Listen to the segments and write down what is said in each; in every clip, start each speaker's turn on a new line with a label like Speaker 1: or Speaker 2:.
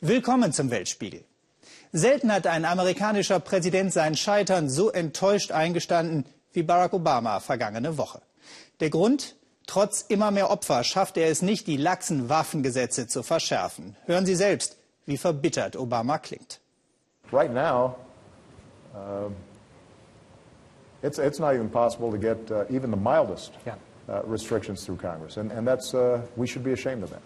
Speaker 1: Willkommen zum Weltspiegel. Selten hat ein amerikanischer Präsident sein Scheitern so enttäuscht eingestanden wie Barack Obama vergangene Woche. Der Grund? Trotz immer mehr Opfer schafft er es nicht, die laxen Waffengesetze zu verschärfen. Hören Sie selbst, wie verbittert Obama klingt.
Speaker 2: Right now, uh, it's, it's not even possible to get uh, even the mildest uh, restrictions through Congress. And, and that's, uh, we should be ashamed of that.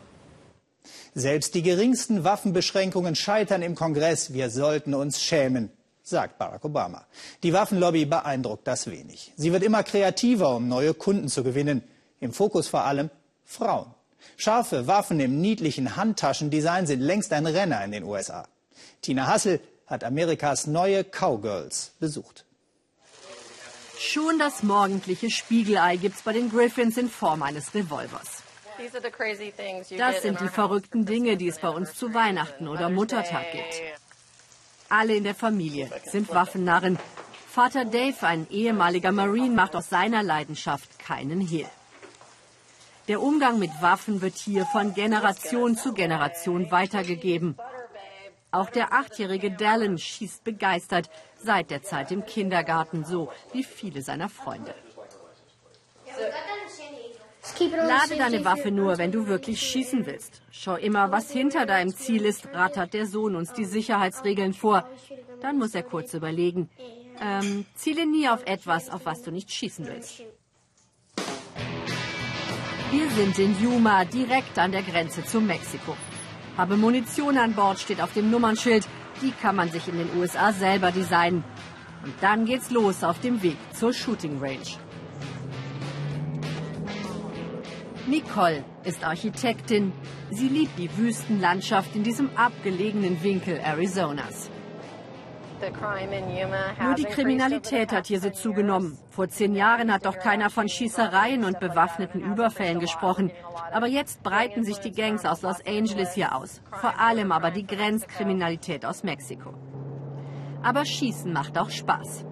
Speaker 1: Selbst die geringsten Waffenbeschränkungen scheitern im Kongress. Wir sollten uns schämen, sagt Barack Obama. Die Waffenlobby beeindruckt das wenig. Sie wird immer kreativer, um neue Kunden zu gewinnen. Im Fokus vor allem Frauen. Scharfe Waffen im niedlichen Handtaschendesign sind längst ein Renner in den USA. Tina Hassel hat Amerikas neue Cowgirls besucht.
Speaker 3: Schon das morgendliche Spiegelei gibt's bei den Griffins in Form eines Revolvers. Das sind die verrückten Dinge, die es bei uns zu Weihnachten oder Muttertag gibt. Alle in der Familie sind Waffennarren. Vater Dave, ein ehemaliger Marine, macht aus seiner Leidenschaft keinen Hehl. Der Umgang mit Waffen wird hier von Generation zu Generation weitergegeben. Auch der achtjährige Dallin schießt begeistert seit der Zeit im Kindergarten, so wie viele seiner Freunde. Lade deine Waffe nur, wenn du wirklich schießen willst. Schau immer, was hinter deinem Ziel ist, rattert der Sohn uns die Sicherheitsregeln vor. Dann muss er kurz überlegen. Ähm, ziele nie auf etwas, auf was du nicht schießen willst. Wir sind in Yuma, direkt an der Grenze zu Mexiko. Habe Munition an Bord steht auf dem Nummernschild. Die kann man sich in den USA selber designen. Und dann geht's los auf dem Weg zur Shooting Range. Nicole ist Architektin. Sie liebt die Wüstenlandschaft in diesem abgelegenen Winkel Arizonas. Nur die Kriminalität hat hier so zugenommen. Vor zehn Jahren hat doch keiner von Schießereien und bewaffneten Überfällen gesprochen. Aber jetzt breiten sich die Gangs aus Los Angeles hier aus. Vor allem aber die Grenzkriminalität aus Mexiko. Aber Schießen macht auch Spaß.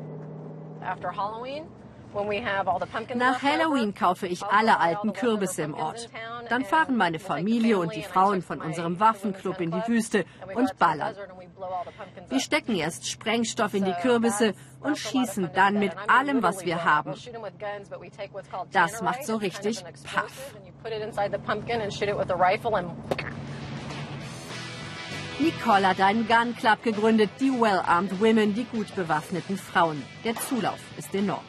Speaker 3: Nach Halloween kaufe ich alle alten Kürbisse im Ort. Dann fahren meine Familie und die Frauen von unserem Waffenclub in die Wüste und ballern. Wir stecken erst Sprengstoff in die Kürbisse und schießen dann mit allem, was wir haben. Das macht so richtig Paff. Nicole hat einen Gun Club gegründet, die Well-Armed Women, die gut bewaffneten Frauen. Der Zulauf ist enorm.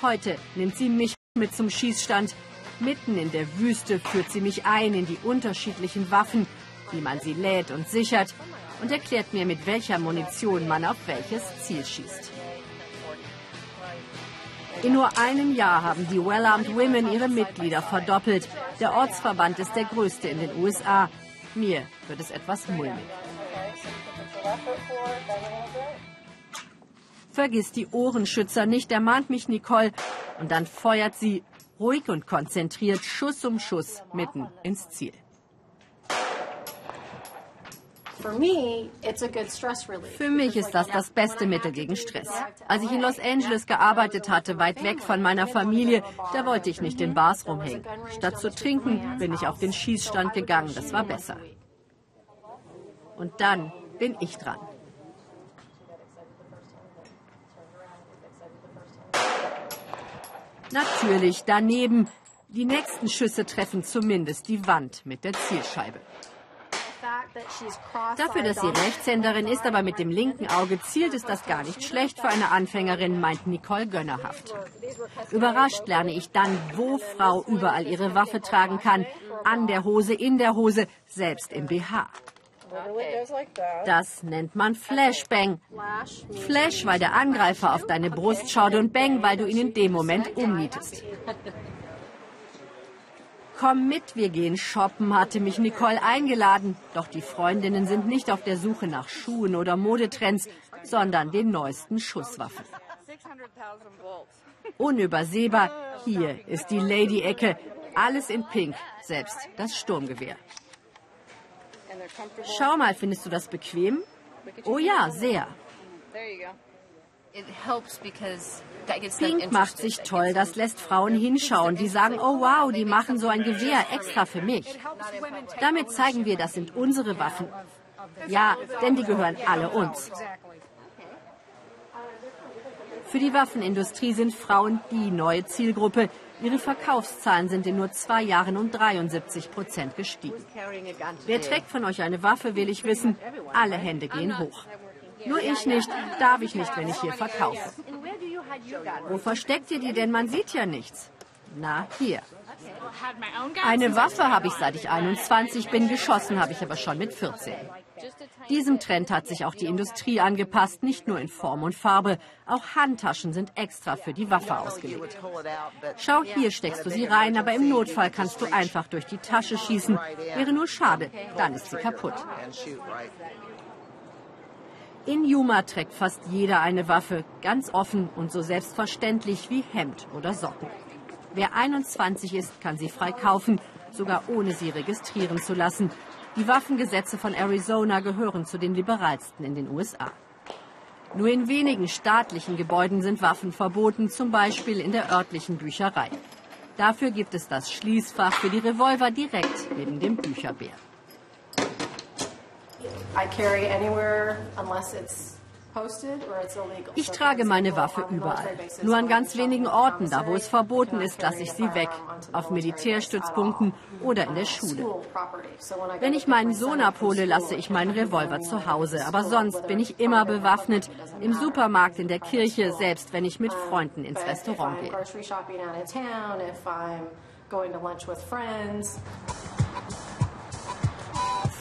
Speaker 3: Heute nimmt sie mich mit zum Schießstand. Mitten in der Wüste führt sie mich ein in die unterschiedlichen Waffen, wie man sie lädt und sichert und erklärt mir, mit welcher Munition man auf welches Ziel schießt. In nur einem Jahr haben die Well-Armed Women ihre Mitglieder verdoppelt. Der Ortsverband ist der größte in den USA. Mir wird es etwas mulmig. Vergiss die Ohrenschützer nicht, ermahnt mich Nicole. Und dann feuert sie ruhig und konzentriert Schuss um Schuss mitten ins Ziel. Für mich ist das das beste Mittel gegen Stress. Als ich in Los Angeles gearbeitet hatte, weit weg von meiner Familie, da wollte ich nicht in Bars rumhängen. Statt zu trinken, bin ich auf den Schießstand gegangen. Das war besser. Und dann bin ich dran. Natürlich daneben. Die nächsten Schüsse treffen zumindest die Wand mit der Zielscheibe. Dafür, dass sie Rechtshänderin ist, aber mit dem linken Auge zielt, ist das gar nicht schlecht für eine Anfängerin, meint Nicole gönnerhaft. Überrascht lerne ich dann, wo Frau überall ihre Waffe tragen kann. An der Hose, in der Hose, selbst im BH. Das nennt man Flashbang. Flash, weil der Angreifer auf deine Brust schaut und Bang, weil du ihn in dem Moment umnietest. Komm mit, wir gehen shoppen, hatte mich Nicole eingeladen. Doch die Freundinnen sind nicht auf der Suche nach Schuhen oder Modetrends, sondern den neuesten Schusswaffen. Unübersehbar, hier ist die Lady-Ecke. Alles in Pink, selbst das Sturmgewehr. Schau mal, findest du das bequem? Oh ja, sehr. Pink macht sich toll, das lässt Frauen hinschauen, die sagen, oh wow, die machen so ein Gewehr extra für mich. Damit zeigen wir, das sind unsere Waffen. Ja, denn die gehören alle uns. Für die Waffenindustrie sind Frauen die neue Zielgruppe. Ihre Verkaufszahlen sind in nur zwei Jahren um 73 Prozent gestiegen. Wer trägt von euch eine Waffe, will ich wissen. Alle Hände gehen hoch. Nur ich nicht, darf ich nicht, wenn ich hier verkaufe. Wo versteckt ihr die denn? Man sieht ja nichts. Na, hier. Eine Waffe habe ich seit ich 21 bin, geschossen habe ich aber schon mit 14. Diesem Trend hat sich auch die Industrie angepasst, nicht nur in Form und Farbe. Auch Handtaschen sind extra für die Waffe ausgelegt. Schau, hier steckst du sie rein, aber im Notfall kannst du einfach durch die Tasche schießen. Wäre nur schade, dann ist sie kaputt. In Yuma trägt fast jeder eine Waffe, ganz offen und so selbstverständlich wie Hemd oder Socken. Wer 21 ist, kann sie frei kaufen, sogar ohne sie registrieren zu lassen. Die Waffengesetze von Arizona gehören zu den liberalsten in den USA. Nur in wenigen staatlichen Gebäuden sind Waffen verboten, zum Beispiel in der örtlichen Bücherei. Dafür gibt es das Schließfach für die Revolver direkt neben dem Bücherbär. Ich trage meine Waffe überall. Nur an ganz wenigen Orten, da wo es verboten ist, lasse ich sie weg. Auf Militärstützpunkten oder in der Schule. Wenn ich meinen Sohn abhole, lasse ich meinen Revolver zu Hause. Aber sonst bin ich immer bewaffnet. Im Supermarkt, in der Kirche, selbst wenn ich mit Freunden ins Restaurant gehe.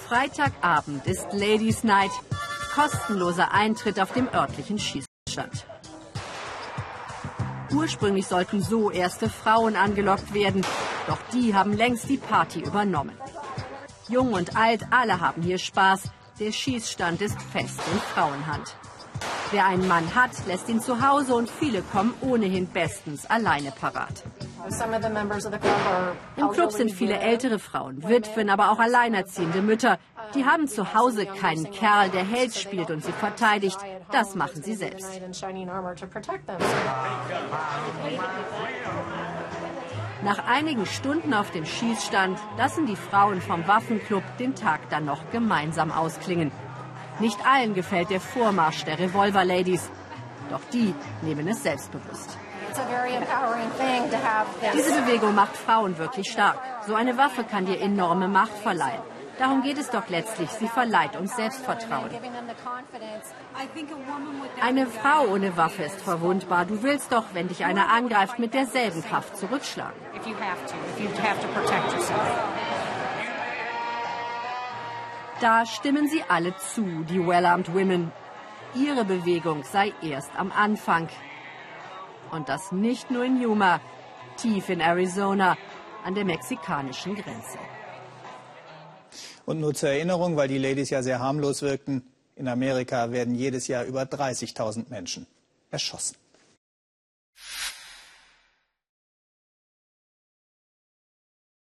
Speaker 3: Freitagabend ist Ladies Night, kostenloser Eintritt auf dem örtlichen Schießstand. Ursprünglich sollten so erste Frauen angelockt werden, doch die haben längst die Party übernommen. Jung und alt, alle haben hier Spaß. Der Schießstand ist fest in Frauenhand. Wer einen Mann hat, lässt ihn zu Hause und viele kommen ohnehin bestens alleine parat. Im Club sind viele ältere Frauen, Witwen, aber auch alleinerziehende Mütter. Die haben zu Hause keinen Kerl, der Held spielt und sie verteidigt. Das machen sie selbst. Nach einigen Stunden auf dem Schießstand lassen die Frauen vom Waffenclub den Tag dann noch gemeinsam ausklingen. Nicht allen gefällt der Vormarsch der Revolver Ladies. Doch die nehmen es selbstbewusst. Diese Bewegung macht Frauen wirklich stark. So eine Waffe kann dir enorme Macht verleihen. Darum geht es doch letztlich. Sie verleiht uns Selbstvertrauen. Eine Frau ohne Waffe ist verwundbar. Du willst doch, wenn dich einer angreift, mit derselben Kraft zurückschlagen. Da stimmen sie alle zu, die Well-Armed Women. Ihre Bewegung sei erst am Anfang. Und das nicht nur in Yuma, tief in Arizona, an der mexikanischen Grenze.
Speaker 1: Und nur zur Erinnerung, weil die Ladies ja sehr harmlos wirkten, in Amerika werden jedes Jahr über 30.000 Menschen erschossen.